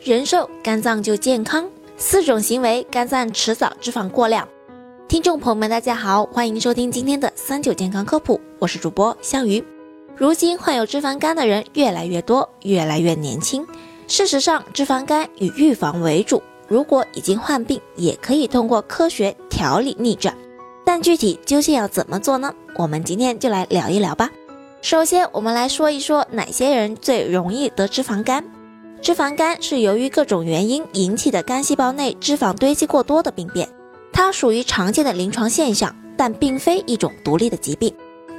人瘦肝脏就健康。四种行为，肝脏迟早脂肪过量。听众朋友们，大家好，欢迎收听今天的三九健康科普，我是主播香鱼。如今患有脂肪肝的人越来越多，越来越年轻。事实上，脂肪肝以预防为主，如果已经患病，也可以通过科学调理逆转。但具体究竟要怎么做呢？我们今天就来聊一聊吧。首先，我们来说一说哪些人最容易得脂肪肝。脂肪肝是由于各种原因引起的肝细胞内脂肪堆积过多的病变，它属于常见的临床现象，但并非一种独立的疾病。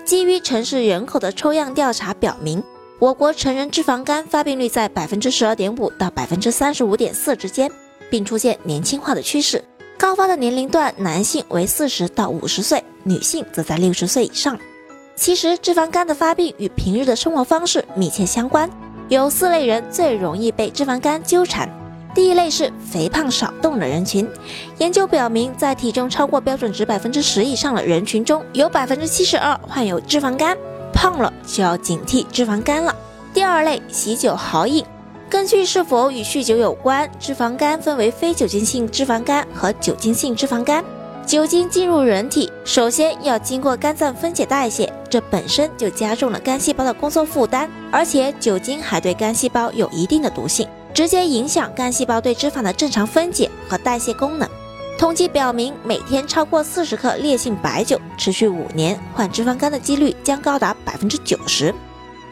基于城市人口的抽样调查表明，我国成人脂肪肝发病率在百分之十二点五到百分之三十五点四之间，并出现年轻化的趋势。高发的年龄段，男性为四十到五十岁，女性则在六十岁以上。其实，脂肪肝的发病与平日的生活方式密切相关。有四类人最容易被脂肪肝纠缠。第一类是肥胖少动的人群。研究表明，在体重超过标准值百分之十以上的人群中，有百分之七十二患有脂肪肝。胖了就要警惕脂肪肝了。第二类，喜酒好饮。根据是否与酗酒有关，脂肪肝分为非酒精性脂肪肝和酒精性脂肪肝。酒精进入人体，首先要经过肝脏分解代谢，这本身就加重了肝细胞的工作负担，而且酒精还对肝细胞有一定的毒性，直接影响肝细胞对脂肪的正常分解和代谢功能。统计表明，每天超过四十克烈性白酒，持续五年，患脂肪肝的几率将高达百分之九十。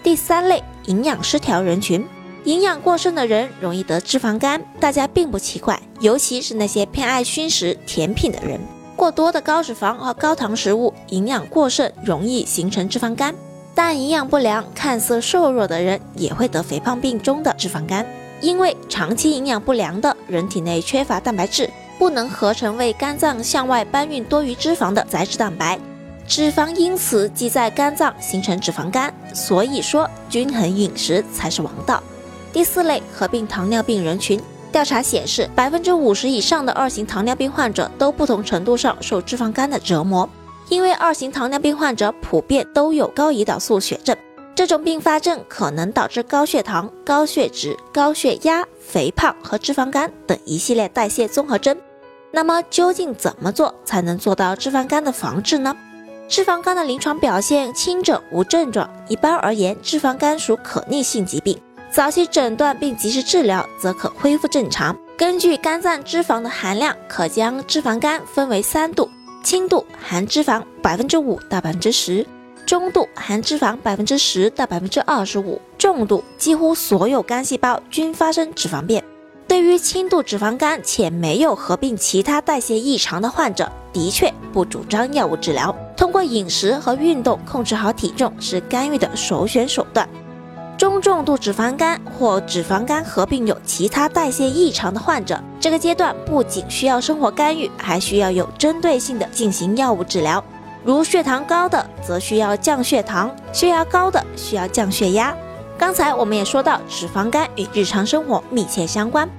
第三类，营养失调人群，营养过剩的人容易得脂肪肝，大家并不奇怪，尤其是那些偏爱熏食甜品的人。过多的高脂肪和高糖食物，营养过剩，容易形成脂肪肝。但营养不良、看似瘦弱的人也会得肥胖病中的脂肪肝，因为长期营养不良的人体内缺乏蛋白质，不能合成为肝脏向外搬运多余脂肪的载脂蛋白，脂肪因此积在肝脏，形成脂肪肝。所以说，均衡饮食才是王道。第四类，合并糖尿病人群。调查显示，百分之五十以上的二型糖尿病患者都不同程度上受脂肪肝的折磨。因为二型糖尿病患者普遍都有高胰岛素血症，这种并发症可能导致高血糖、高血脂、高血压、肥胖和脂肪肝等一系列代谢综合征。那么，究竟怎么做才能做到脂肪肝的防治呢？脂肪肝的临床表现轻症无症状，一般而言，脂肪肝属可逆性疾病。早期诊断并及时治疗，则可恢复正常。根据肝脏脂肪的含量，可将脂肪肝分为三度：轻度含脂肪百分之五到百分之十，中度含脂肪百分之十到百分之二十五，重度几乎所有肝细胞均发生脂肪变。对于轻度脂肪肝且没有合并其他代谢异常的患者，的确不主张药物治疗，通过饮食和运动控制好体重是干预的首选手段。重度脂肪肝或脂肪肝合并有其他代谢异常的患者，这个阶段不仅需要生活干预，还需要有针对性的进行药物治疗。如血糖高的，则需要降血糖；血压高的，需要降血压。刚才我们也说到，脂肪肝与日常生活密切相关。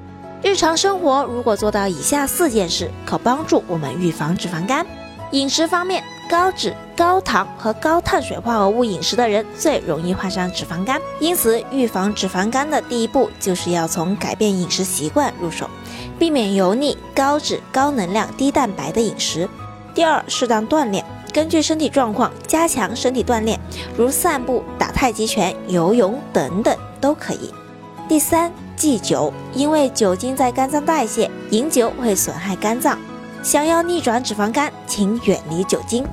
日常生活如果做到以下四件事，可帮助我们预防脂肪肝。饮食方面。高脂、高糖和高碳水化合物饮食的人最容易患上脂肪肝，因此预防脂肪肝的第一步就是要从改变饮食习惯入手，避免油腻、高脂、高能量、低蛋白的饮食。第二，适当锻炼，根据身体状况加强身体锻炼，如散步、打太极拳、游泳等等都可以。第三，忌酒，因为酒精在肝脏代谢，饮酒会损害肝脏。想要逆转脂肪肝，请远离酒精。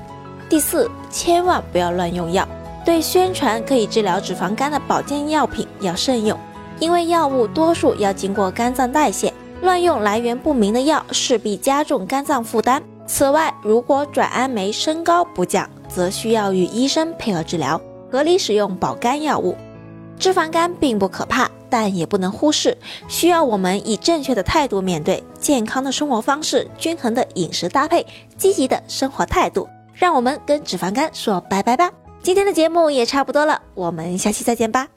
第四，千万不要乱用药。对宣传可以治疗脂肪肝的保健药品要慎用，因为药物多数要经过肝脏代谢，乱用来源不明的药势必加重肝脏负担。此外，如果转氨酶升高不降，则需要与医生配合治疗，合理使用保肝药物。脂肪肝并不可怕。但也不能忽视，需要我们以正确的态度面对健康的生活方式、均衡的饮食搭配、积极的生活态度，让我们跟脂肪肝说拜拜吧。今天的节目也差不多了，我们下期再见吧。